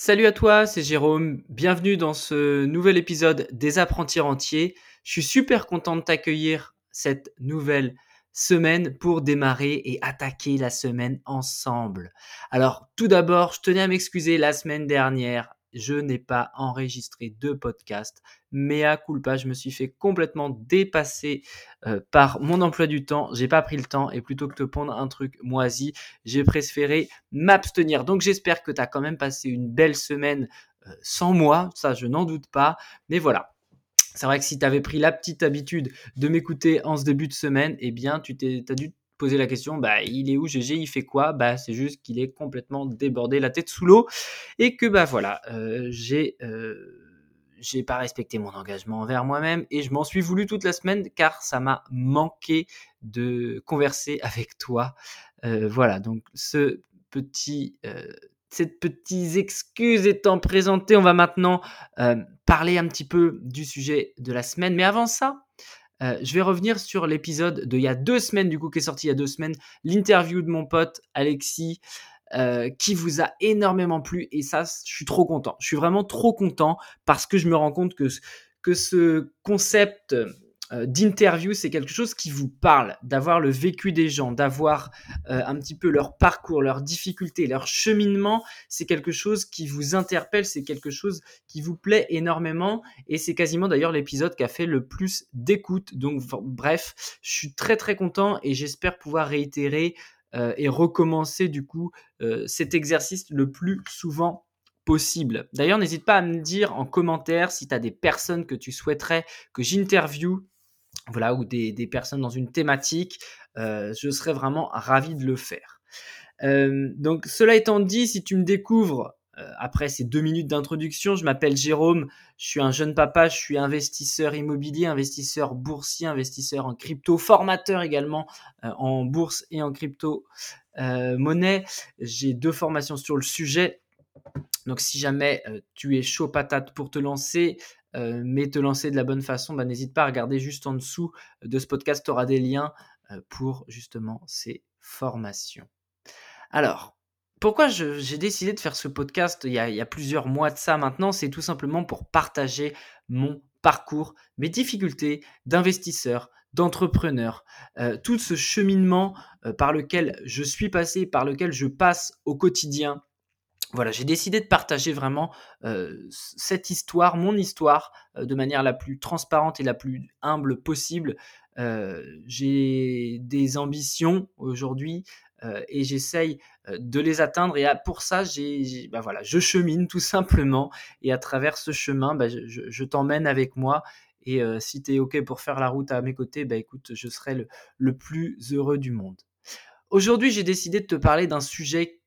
Salut à toi, c'est Jérôme. Bienvenue dans ce nouvel épisode des apprentis entiers. Je suis super content de t'accueillir cette nouvelle semaine pour démarrer et attaquer la semaine ensemble. Alors, tout d'abord, je tenais à m'excuser la semaine dernière je n'ai pas enregistré de podcast. Mais à culpa, je me suis fait complètement dépasser euh, par mon emploi du temps. J'ai pas pris le temps et plutôt que de pondre un truc moisi, j'ai préféré m'abstenir. Donc j'espère que tu as quand même passé une belle semaine euh, sans moi. Ça, je n'en doute pas. Mais voilà. C'est vrai que si tu avais pris la petite habitude de m'écouter en ce début de semaine, eh bien, tu t'es, dû poser la question, bah, il est où GG, il fait quoi? Bah, c'est juste qu'il est complètement débordé, la tête sous l'eau, et que bah voilà, euh, j'ai euh, j'ai pas respecté mon engagement envers moi-même et je m'en suis voulu toute la semaine car ça m'a manqué de converser avec toi. Euh, voilà, donc ce petit ces petites excuses étant présentées, on va maintenant parler un petit peu du sujet de la semaine. Mais avant ça, euh, je vais revenir sur l'épisode d'il y a deux semaines, du coup, qui est sorti il y a deux semaines, l'interview de mon pote Alexis, euh, qui vous a énormément plu. Et ça, je suis trop content. Je suis vraiment trop content parce que je me rends compte que, que ce concept d'interview, c'est quelque chose qui vous parle, d'avoir le vécu des gens, d'avoir euh, un petit peu leur parcours, leurs difficultés, leur cheminement, c'est quelque chose qui vous interpelle, c'est quelque chose qui vous plaît énormément et c'est quasiment d'ailleurs l'épisode qui a fait le plus d'écoute. Donc bref, je suis très très content et j'espère pouvoir réitérer euh, et recommencer du coup cet exercice le plus souvent possible. D'ailleurs, n'hésite pas à me dire en commentaire si tu as des personnes que tu souhaiterais que j'interviewe voilà, ou des, personnes dans une thématique, euh, je serais vraiment ravi de le faire. Euh, donc, cela étant dit, si tu me découvres euh, après ces deux minutes d'introduction, je m'appelle Jérôme, je suis un jeune papa, je suis investisseur immobilier, investisseur boursier, investisseur en crypto, formateur également en bourse et en crypto monnaie. J'ai deux formations sur le sujet. Donc si jamais tu es chaud patate pour te lancer, euh, mais te lancer de la bonne façon, bah, n'hésite pas à regarder juste en dessous de ce podcast, tu auras des liens euh, pour justement ces formations. Alors, pourquoi j'ai décidé de faire ce podcast il y, a, plusieurs mois de ça maintenant? C'est tout simplement pour partager mon parcours, mes difficultés d'investisseur, d'entrepreneur, euh, tout ce cheminement par lequel je suis passé, par lequel je passe au quotidien, voilà, j'ai décidé de partager vraiment cette histoire, mon histoire, de manière la plus transparente et la plus humble possible. j'ai des ambitions aujourd'hui et j'essaye de les atteindre. Et pour ça, j'ai, bah voilà, je chemine tout simplement. Et à travers ce chemin, bah, je, t'emmène avec moi. Et si tu es OK pour faire la route à mes côtés, bah, écoute, je serai le, le plus heureux du monde. Aujourd'hui, j'ai décidé de te parler d'un sujet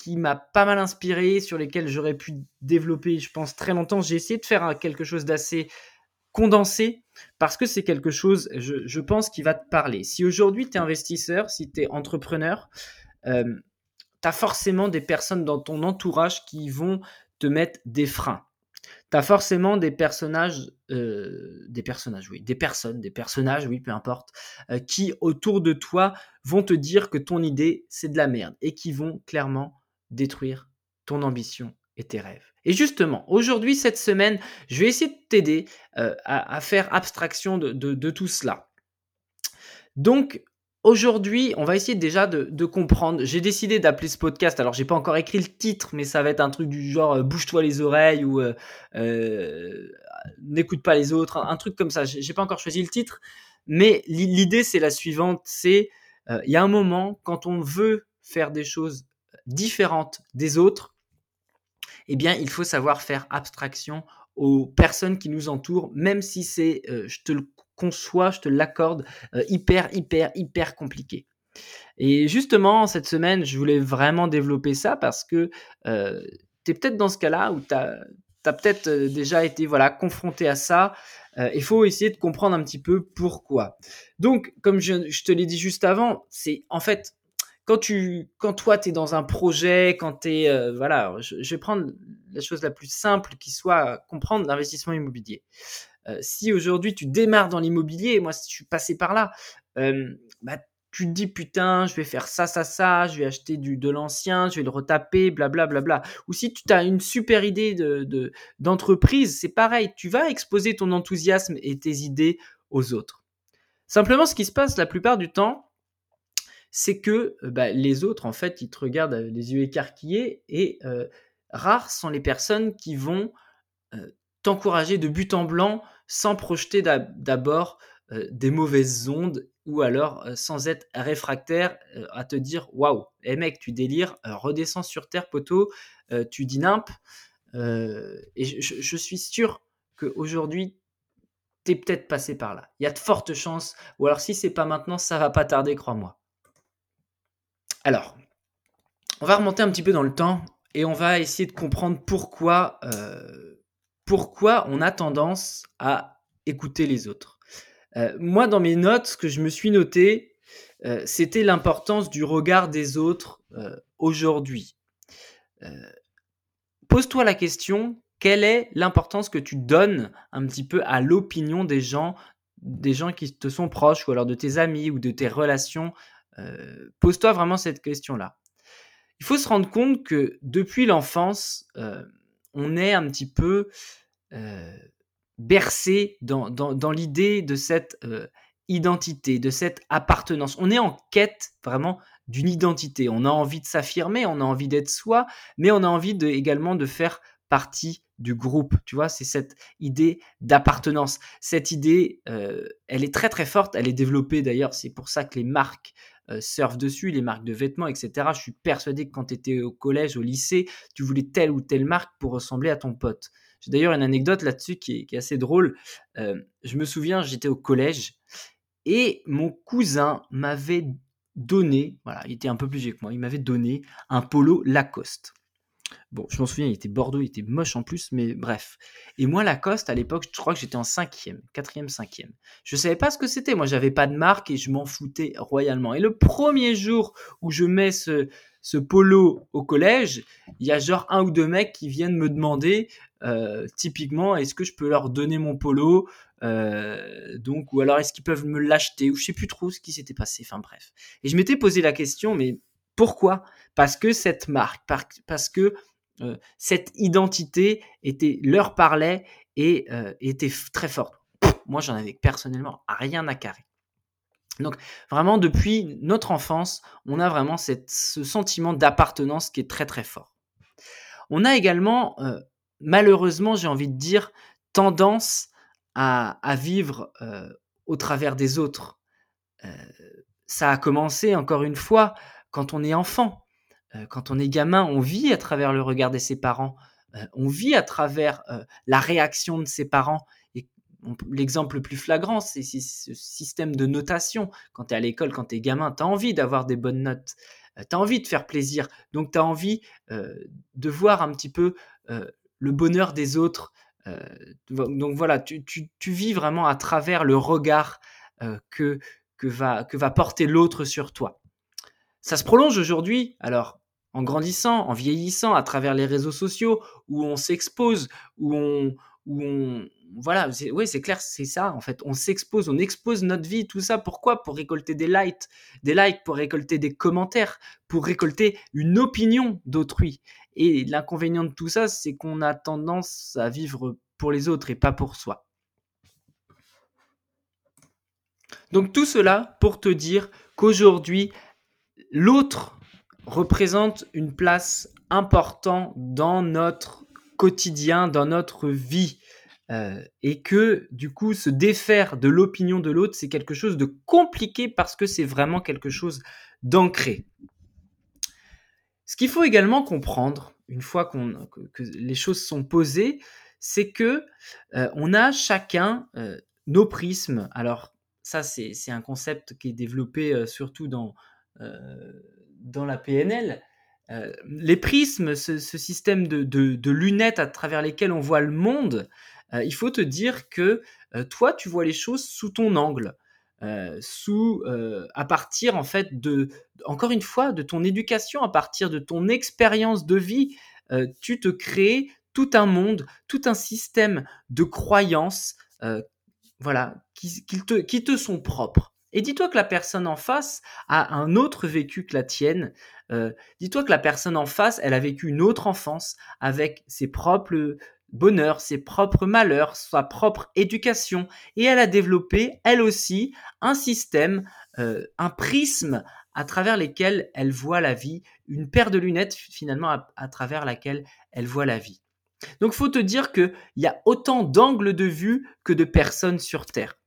qui m'a pas mal inspiré, sur lesquels j'aurais pu développer, je pense, très longtemps. J'ai essayé de faire quelque chose d'assez condensé parce que c'est quelque chose, je, pense, qui va te parler. Si aujourd'hui tu es investisseur, si tu es entrepreneur, euh, tu as forcément des personnes dans ton entourage qui vont te mettre des freins. Tu as forcément des personnages, euh, des personnages, oui, des personnes, des personnages, oui, peu importe, euh, qui autour de toi vont te dire que ton idée, c'est de la merde et qui vont clairement détruire ton ambition et tes rêves. Et justement, aujourd'hui, cette semaine, je vais essayer de t'aider euh, à, faire abstraction de, tout cela. Donc, aujourd'hui, on va essayer déjà de, comprendre. J'ai décidé d'appeler ce podcast, alors j'ai pas encore écrit le titre, mais ça va être un truc du genre euh, bouge-toi les oreilles ou euh, n'écoute pas les autres, un, truc comme ça. J'ai pas encore choisi le titre, mais l'idée c'est la suivante, c'est il y a un moment quand on veut faire des choses différente des autres, eh bien, il faut savoir faire abstraction aux personnes qui nous entourent, même si c'est, euh, je te le conçois, je te l'accorde, euh, hyper, hyper, hyper compliqué. Et justement, cette semaine, je voulais vraiment développer ça parce que euh, tu es peut-être dans ce cas-là où tu as, peut-être déjà été voilà, confronté à ça. Il faut essayer de comprendre un petit peu pourquoi. Donc, comme je, je te l'ai dit juste avant, c'est en fait quand tu, quand toi, tu es dans un projet, quand tu es, euh, voilà, je, vais prendre la chose la plus simple qui soit comprendre l'investissement immobilier. Euh, si aujourd'hui tu démarres dans l'immobilier, moi, je suis passé par là, euh, bah, tu te dis putain, je vais faire ça, ça, ça, je vais acheter du, de l'ancien, je vais le retaper, blablabla. Bla, bla, bla. Ou si tu as une super idée de, d'entreprise, c'est pareil, tu vas exposer ton enthousiasme et tes idées aux autres. Simplement, ce qui se passe la plupart du temps, c'est que euh, bah, les autres, en fait, ils te regardent les yeux écarquillés et euh, rares sont les personnes qui vont euh, t'encourager de but en blanc sans projeter d'abord des mauvaises ondes ou alors sans être réfractaire à te dire waouh, hé mec, tu délires, redescends sur terre, poteau, tu dis nimp. et je, je, suis sûr qu'aujourd'hui, tu es peut-être passé par là. Il y a de fortes chances, ou alors si c'est pas maintenant, ça va pas tarder, crois-moi. Alors, on va remonter un petit peu dans le temps et on va essayer de comprendre pourquoi, euh, pourquoi on a tendance à écouter les autres. Euh, moi, dans mes notes, ce que je me suis noté, euh, c'était l'importance du regard des autres aujourd'hui. Pose-toi la question, quelle est l'importance que tu donnes un petit peu à l'opinion des gens, des gens qui te sont proches, ou alors de tes amis, ou de tes relations euh, pose-toi vraiment cette question-là. Il faut se rendre compte que depuis l'enfance, euh, on est un petit peu euh, bercé dans, dans, l'idée de cette identité, de cette appartenance. On est en quête vraiment d'une identité. On a envie de s'affirmer, on a envie d'être soi, mais on a envie également de faire partie du groupe. Tu vois, c'est cette idée d'appartenance. Cette idée, elle est très très forte. Elle est développée d'ailleurs. C'est pour ça que les marques euh, surfent dessus, les marques de vêtements, etc. Je suis persuadé que quand tu étais au collège, au lycée, tu voulais telle ou telle marque pour ressembler à ton pote. J'ai d'ailleurs une anecdote là-dessus qui, est, assez drôle. Euh, je me souviens, j'étais au collège et mon cousin m'avait donné, voilà, il était un peu plus vieux que moi, il m'avait donné un polo Lacoste. Bon, je m'en souviens, il était Bordeaux, il était moche en plus, mais bref. Et moi, Lacoste, à l'époque, je crois que j'étais en cinquième, quatrième, cinquième. Je savais pas ce que c'était. Moi, j'avais pas de marque et je m'en foutais royalement. Et le premier jour où je mets ce, ce polo au collège, il y a genre un ou deux mecs qui viennent me demander, euh, typiquement, est-ce que je peux leur donner mon polo euh, donc, ou alors est-ce qu'ils peuvent me l'acheter, ou je sais plus trop ce qui s'était passé. Enfin bref. Et je m'étais posé la question, mais pourquoi? Parce que cette marque, parce que euh, cette identité était, leur parlait et euh, était très forte. moi, j'en avais personnellement rien à carrer. Donc vraiment, depuis notre enfance, on a vraiment ce sentiment d'appartenance qui est très très fort. On a également, euh, malheureusement, j'ai envie de dire, tendance à, vivre au travers des autres. ça a commencé, encore une fois, quand on est enfant, quand on est gamin, on vit à travers le regard de ses parents, euh, on vit à travers euh, la réaction de ses parents. Et l'exemple le plus flagrant, c'est ce système de notation. Quand tu es à l'école, quand tu es gamin, tu as envie d'avoir des bonnes notes, tu as envie de faire plaisir, donc tu as envie de voir un petit peu le bonheur des autres. donc voilà, tu, vis vraiment à travers le regard que, que, va, que va porter l'autre sur toi. Ça se prolonge aujourd'hui, alors en grandissant, en vieillissant, à travers les réseaux sociaux, où on s'expose, où on, où on, voilà, oui, c'est clair, c'est ça en fait. On s'expose, on expose notre vie, tout ça. Pourquoi? Pour récolter des likes, des likes, pour récolter des commentaires, pour récolter une opinion d'autrui. Et l'inconvénient de tout ça, c'est qu'on a tendance à vivre pour les autres et pas pour soi. Donc tout cela pour te dire qu'aujourd'hui, L'autre représente une place importante dans notre quotidien, dans notre vie. Euh, et que du coup, se défaire de l'opinion de l'autre, c'est quelque chose de compliqué parce que c'est vraiment quelque chose d'ancré. Ce qu'il faut également comprendre, une fois que, les choses sont posées, c'est que euh, on a chacun euh, nos prismes. Alors ça, c'est un concept qui est développé surtout dans, dans la PNL. Euh, les prismes, ce, système de, lunettes à travers lesquelles on voit le monde, euh, il faut te dire que toi, tu vois les choses sous ton angle. sous à partir en fait de encore une fois de ton éducation à partir de ton expérience de vie tu te crées tout un monde tout un système de croyances voilà qui, te, qui te sont propres Et dis-toi que la personne en face a un autre vécu que la tienne. Euh, dis-toi que la personne en face, elle a vécu une autre enfance avec ses propres bonheurs, ses propres malheurs, sa propre éducation. Et elle a développé, elle aussi, un système, euh, un prisme à travers lesquels elle voit la vie, une paire de lunettes finalement à, travers laquelle elle voit la vie. Donc faut te dire qu'il y a autant d'angles de vue que de personnes sur Terre.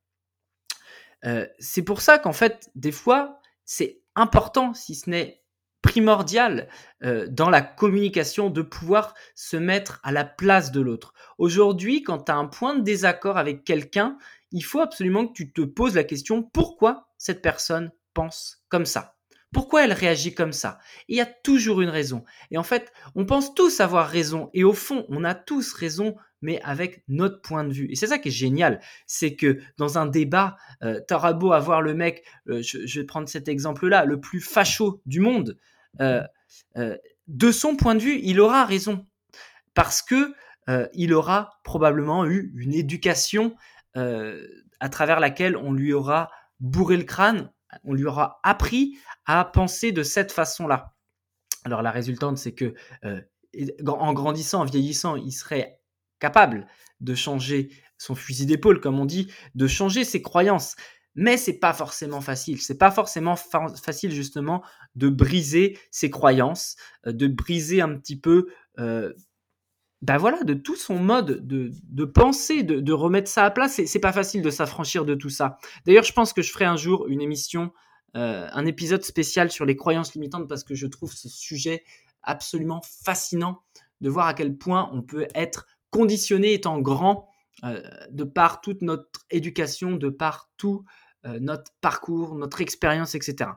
Euh, c'est pour ça qu'en fait, des fois, c'est important, si ce n'est primordial euh, dans la communication de pouvoir se mettre à la place de l'autre. Aujourd'hui, quand tu as un point de désaccord avec quelqu'un, il faut absolument que tu te poses la question pourquoi cette personne pense comme ça? Pourquoi elle réagit comme ça? Il y a toujours une raison. Et en fait, on pense tous avoir raison. Et au fond, on a tous raison, mais avec notre point de vue. Et c'est ça qui est génial. C'est que dans un débat, euh, t'auras beau avoir le mec, euh, je, vais prendre cet exemple-là, le plus facho du monde. Euh, euh, de son point de vue, il aura raison. Parce que il aura probablement eu une éducation à travers laquelle on lui aura bourré le crâne, on lui aura appris à penser de cette façon-là. Alors la résultante, c'est que euh, en grandissant, en vieillissant, il serait capable de changer son fusil d'épaule, comme on dit, de changer ses croyances. Mais c'est pas forcément facile. C'est pas forcément facile justement de briser ses croyances, euh, de briser un petit peu, euh, ben voilà, de tout son mode de, de penser, de, de, remettre ça à place. C'est pas facile de s'affranchir de tout ça. D'ailleurs, je pense que je ferai un jour une émission euh, un épisode spécial sur les croyances limitantes parce que je trouve ce sujet absolument fascinant de voir à quel point on peut être conditionné étant grand euh, de par toute notre éducation, de par tout euh, notre parcours, notre expérience, etc.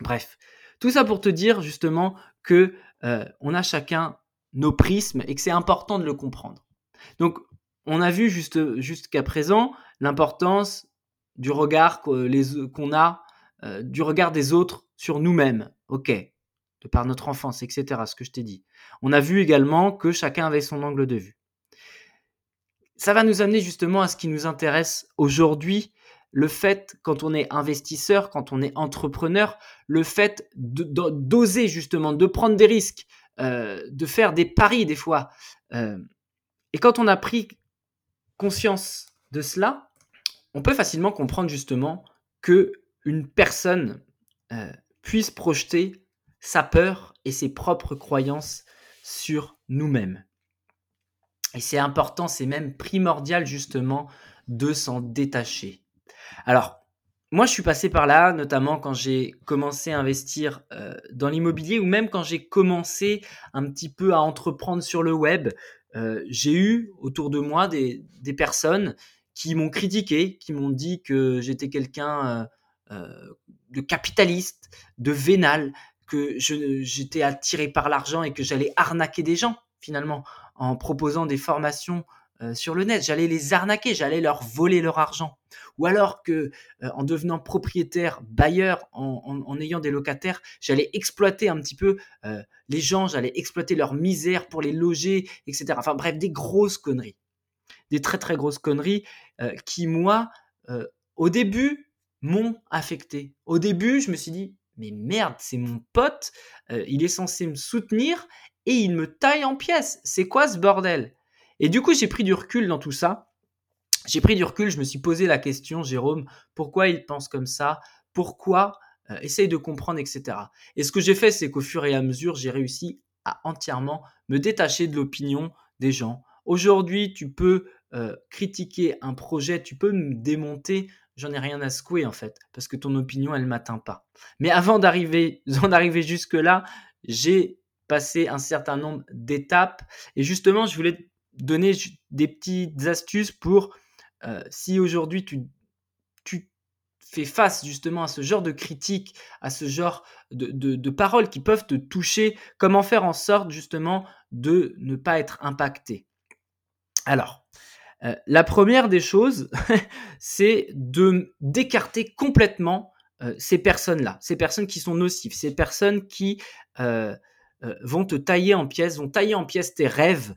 Bref, tout ça pour te dire justement que on a chacun nos prismes et que c'est important de le comprendre. Donc, on a vu jusqu'à présent l'importance du regard qu'on a euh, du regard des autres sur nous-mêmes. Ok, de par notre enfance, etc. Ce que je t'ai dit. On a vu également que chacun avait son angle de vue. Ça va nous amener justement à ce qui nous intéresse aujourd'hui, le fait, quand on est investisseur, quand on est entrepreneur, le fait d'oser justement, de prendre des risques, euh, de faire des paris des fois. Euh, et quand on a pris conscience de cela, on peut facilement comprendre justement que une personne euh, puisse projeter sa peur et ses propres croyances sur nous-mêmes. Et c'est important, c'est même primordial justement de s'en détacher. Alors, moi, je suis passé par là, notamment quand j'ai commencé à investir euh, dans l'immobilier ou même quand j'ai commencé un petit peu à entreprendre sur le web. Euh, j'ai eu autour de moi des, personnes qui m'ont critiqué, qui m'ont dit que j'étais quelqu'un euh, de capitaliste, de vénal, que j'étais attiré par l'argent et que j'allais arnaquer des gens finalement en proposant des formations euh, sur le net. J'allais les arnaquer, j'allais leur voler leur argent. Ou alors que euh, en devenant propriétaire, bailleur, en, ayant des locataires, j'allais exploiter un petit peu les gens, j'allais exploiter leur misère pour les loger, etc. Enfin bref, des grosses conneries. Des très très grosses conneries qui, moi, au début, m'ont affecté. Au début, je me suis dit, mais merde, c'est mon pote, euh, il est censé me soutenir et il me taille en pièces. C'est quoi ce bordel? Et du coup, j'ai pris du recul dans tout ça. J'ai pris du recul, je me suis posé la question, Jérôme, pourquoi il pense comme ça? Pourquoi euh, Essaye de comprendre, etc. Et ce que j'ai fait, c'est qu'au fur et à mesure, j'ai réussi à entièrement me détacher de l'opinion des gens. Aujourd'hui, tu peux euh, critiquer un projet, tu peux me démonter j'en ai rien à secouer en fait, parce que ton opinion, elle m'atteint pas. Mais avant d'arriver, d'en arriver jusque-là, j'ai passé un certain nombre d'étapes, et justement, je voulais donner des petites astuces pour, euh, si aujourd'hui tu, fais face justement à ce genre de critiques, à ce genre de, paroles qui peuvent te toucher, comment faire en sorte justement de ne pas être impacté? Alors, euh, la première des choses, c'est de d'écarter complètement euh, ces personnes-là, ces personnes qui sont nocives, ces personnes qui vont te tailler en pièces, vont tailler en pièces tes rêves,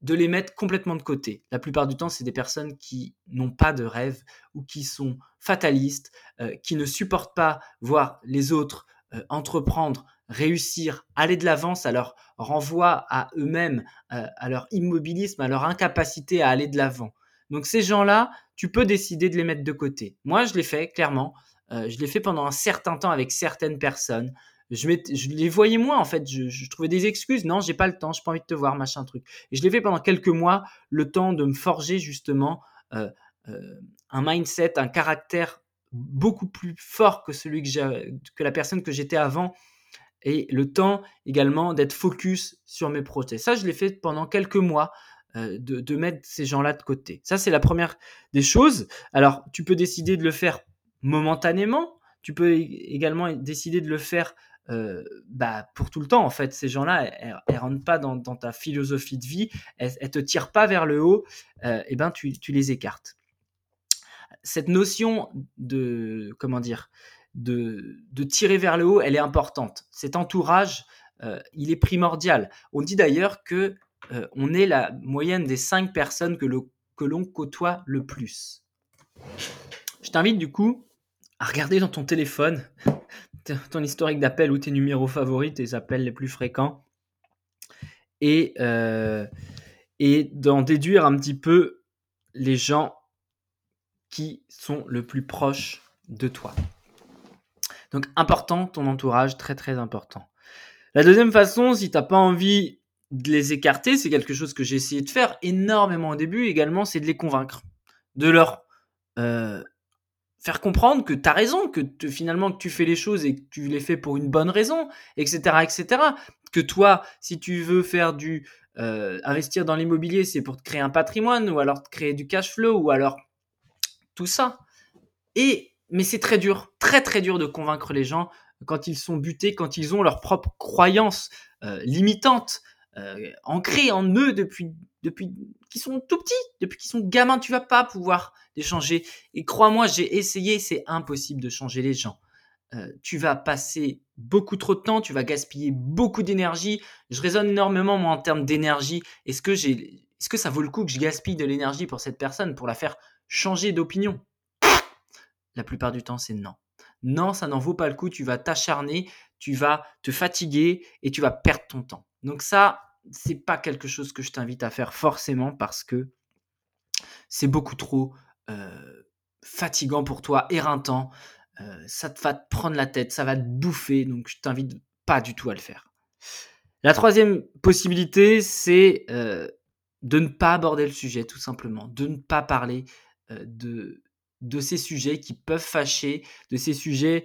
de les mettre complètement de côté. La plupart du temps, c'est des personnes qui n'ont pas de rêve ou qui sont fatalistes, euh, qui ne supportent pas voir les autres euh, entreprendre, réussir, aller de l'avant. Ça leur renvoie à eux-mêmes, euh, à leur immobilisme, à leur incapacité à aller de l'avant. Donc ces gens-là, tu peux décider de les mettre de côté. Moi, je l'ai fait, clairement. je l'ai fait pendant un certain temps avec certaines personnes je, les voyais moins en fait. Je, trouvais des excuses. Non, j'ai pas le temps, j'ai pas envie de te voir, machin truc. Et je l'ai fait pendant quelques mois, le temps de me forger justement euh, euh, un mindset, un caractère beaucoup plus fort que celui que, que la personne que j'étais avant. Et le temps également d'être focus sur mes projets. Ça, je l'ai fait pendant quelques mois. Euh, de, mettre ces gens-là de côté. Ça, c'est la première des choses. Alors, tu peux décider de le faire momentanément. Tu peux également décider de le faire euh, bah, pour tout le temps, en fait. Ces gens-là, elles, ne rentrent pas dans, ta philosophie de vie, elles, ne te tirent pas vers le haut, euh, et ben tu, les écartes. Cette notion de, comment dire, de, tirer vers le haut, elle est importante. Cet entourage, euh, il est primordial. On dit d'ailleurs que on est la moyenne des cinq personnes que l'on côtoie le plus. Je t'invite du coup à regarder dans ton téléphone ton historique d'appel ou tes numéros favoris, tes appels les plus fréquents, et, euh, et d'en déduire un petit peu les gens qui sont le plus proches de toi. Donc important, ton entourage, très très important. La deuxième façon, si tu n'as pas envie de les écarter, c'est quelque chose que j'ai essayé de faire énormément au début également, c'est de les convaincre, de leur euh, faire comprendre que tu as raison, que finalement que tu fais les choses et que tu les fais pour une bonne raison, etc., etc. Que toi, si tu veux faire du euh, investir dans l'immobilier, c'est pour te créer un patrimoine ou alors te créer du cash flow ou alors tout ça. Et mais c'est très dur, très très dur de convaincre les gens quand ils sont butés, quand ils ont leurs propres croyances euh, limitantes euh, ancrées en eux depuis depuis qu'ils sont tout petits, depuis qu'ils sont gamins, tu vas pas pouvoir les changer. Et crois-moi, j'ai essayé, c'est impossible de changer les gens. Euh, tu vas passer beaucoup trop de temps, tu vas gaspiller beaucoup d'énergie. Je raisonne énormément moi en termes d'énergie. Est-ce que j'ai, est-ce que ça vaut le coup que je gaspille de l'énergie pour cette personne pour la faire changer d'opinion? La plupart du temps, c'est non. Non, ça n'en vaut pas le coup. Tu vas t'acharner, tu vas te fatiguer et tu vas perdre ton temps. Donc ça, c'est pas quelque chose que je t'invite à faire forcément parce que c'est beaucoup trop fatigant pour toi, éreintant. Ça va te prendre la tête, ça va te bouffer, donc je t'invite pas du tout à le faire. La troisième possibilité, c'est de ne pas aborder le sujet, tout simplement, de ne pas parler de, de ces sujets qui peuvent fâcher, de ces sujets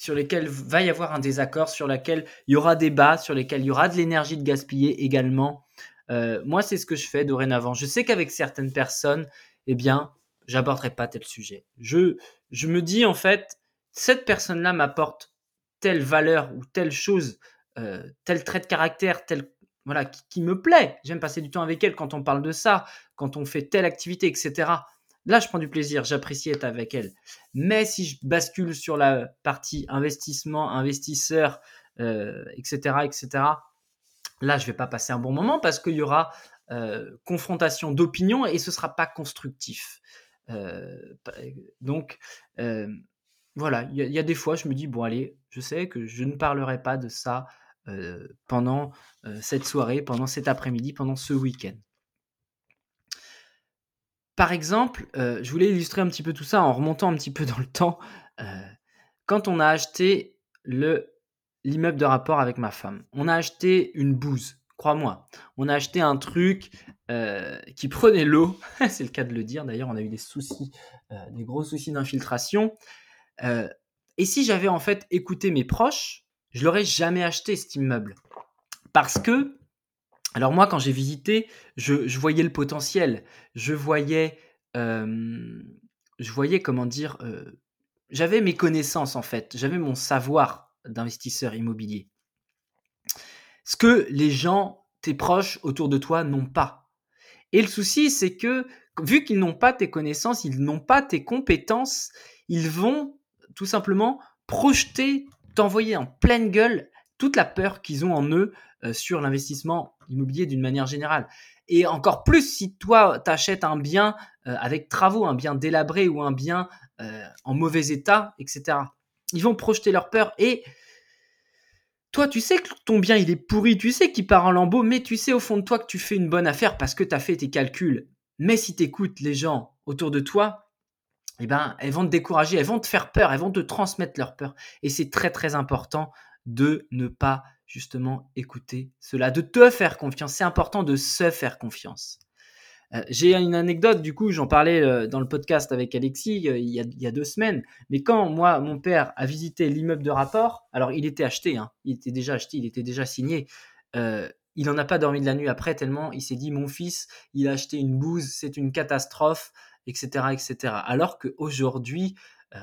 sur lesquels va y avoir un désaccord, sur lesquels il y aura débat, sur lesquels il y aura de l'énergie de gaspiller également. Euh, moi, c'est ce que je fais dorénavant. Je sais qu'avec certaines personnes, eh bien, j'aborderai pas tel sujet. Je, je me dis en fait, cette personne-là m'apporte telle valeur ou telle chose, euh, tel trait de caractère, tel voilà qui me plaît. J'aime passer du temps avec elle quand on parle de ça, quand on fait telle activité, etc. Là, je prends du plaisir, j'apprécie être avec elle. Mais si je bascule sur la partie investissement, investisseur, euh, etc., etc., là, je vais pas passer un bon moment parce qu'il y aura euh, confrontation d'opinions et ce sera pas constructif. Euh, donc, voilà, il y, a des fois, je me dis, bon, allez, je sais que je ne parlerai pas de ça pendant cette soirée, pendant cet après-midi, pendant ce week-end. Par exemple, euh, je voulais illustrer un petit peu tout ça en remontant un petit peu dans le temps. Euh, quand on a acheté le l'immeuble de rapport avec ma femme, on a acheté une bouse, crois-moi. On a acheté un truc euh, qui prenait l'eau, c'est le cas de le dire. D'ailleurs, on a eu des soucis, des gros soucis d'infiltration. et si j'avais en fait écouté mes proches, je l'aurais jamais acheté cet immeuble, parce que alors moi, quand j'ai visité, je, voyais le potentiel. Je voyais, je voyais comment dire, j'avais mes connaissances en fait, j'avais mon savoir d'investisseur immobilier. Ce que les gens, tes proches autour de toi n'ont pas. Et le souci, c'est que vu qu'ils n'ont pas tes connaissances, ils n'ont pas tes compétences, ils vont tout simplement projeter, t'envoyer en pleine gueule toute la peur qu'ils ont en eux sur l'investissement immobilier d'une manière générale. Et encore plus si toi, tu achètes un bien euh, avec travaux, un bien délabré ou un bien euh, en mauvais état, etc. Ils vont projeter leur peur et toi, tu sais que ton bien, il est pourri, tu sais qu'il part en lambeaux, mais tu sais au fond de toi que tu fais une bonne affaire parce que tu as fait tes calculs. Mais si tu écoutes les gens autour de toi, eh ben, elles vont te décourager, elles vont te faire peur, elles vont te transmettre leur peur. Et c'est très très important de ne pas justement écouter cela, de te faire confiance. C'est important de se faire confiance. Euh, j'ai une anecdote, du coup, j'en parlais euh, dans le podcast avec Alexis euh, il, y a, deux semaines. Mais quand moi, mon père a visité l'immeuble de rapport, alors il était acheté, hein, il était déjà acheté, il était déjà signé. il n'en a pas dormi de la nuit après tellement il s'est dit mon fils, il a acheté une bouse, c'est une catastrophe, etc., etc. Alors qu'aujourd'hui,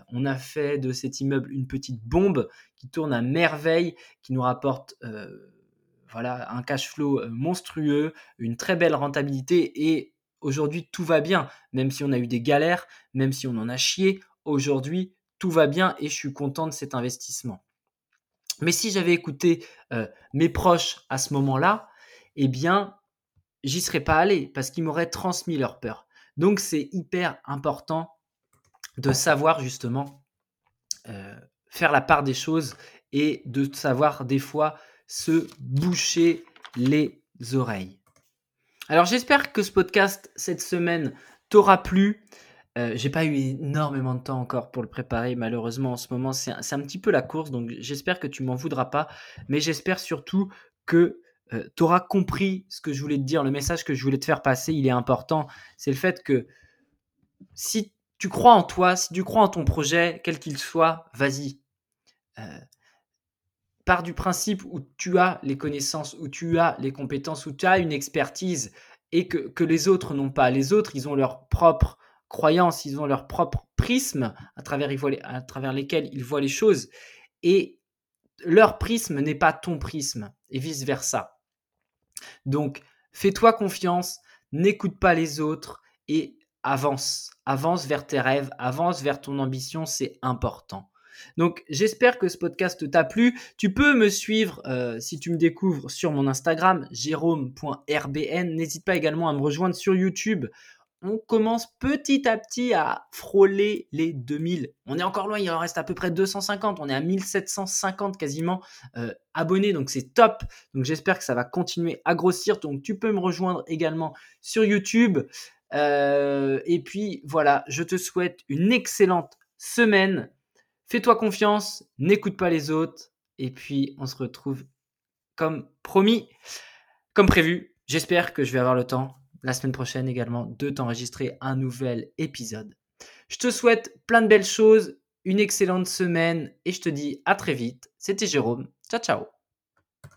on a fait de cet immeuble une petite bombe qui tourne à merveille, qui nous rapporte voilà, un cash flow monstrueux, une très belle rentabilité et aujourd'hui tout va bien, même si on a eu des galères, même si on en a chié, aujourd'hui tout va bien et je suis content de cet investissement. Mais si j'avais écouté mes proches à ce moment-là, eh bien, j'y serais pas allé parce qu'ils m'auraient transmis leur peur. Donc c'est hyper important de savoir justement faire la part des choses et de savoir des fois se boucher les oreilles. Alors j'espère que ce podcast cette semaine t'aura plu. Euh, j'ai pas eu énormément de temps encore pour le préparer, malheureusement en ce moment c'est un, petit peu la course, donc j'espère que tu m'en voudras pas, mais j'espère surtout que euh, tu auras compris ce que je voulais te dire, le message que je voulais te faire passer, il est important, c'est le fait que si tu crois en toi, si tu crois en ton projet, quel qu'il soit, vas-y. Euh, pars du principe où tu as les connaissances, où tu as les compétences, où tu as une expertise et que, les autres n'ont pas. Les autres, ils ont leur propre croyance, ils ont leur propre prisme à travers, à travers lesquels ils voient les choses. Et leur prisme n'est pas ton prisme et vice-versa. Donc, fais-toi confiance, n'écoute pas les autres et avance. Avance vers tes rêves, avance vers ton ambition, c'est important. Donc j'espère que ce podcast t'a plu. Tu peux me suivre euh, si tu me découvres sur mon Instagram, jérôme.rbn. N'hésite pas également à me rejoindre sur YouTube. On commence petit à petit à frôler les 2000. On est encore loin, il en reste à peu près 250. On est à 1750 quasiment euh, abonnés, donc c'est top. Donc j'espère que ça va continuer à grossir. Donc tu peux me rejoindre également sur YouTube. Euh, et puis voilà, je te souhaite une excellente semaine. Fais-toi confiance, n'écoute pas les autres. Et puis, on se retrouve comme promis, comme prévu. J'espère que je vais avoir le temps la semaine prochaine également de t'enregistrer un nouvel épisode. Je te souhaite plein de belles choses, une excellente semaine et je te dis à très vite. C'était Jérôme. Ciao, ciao.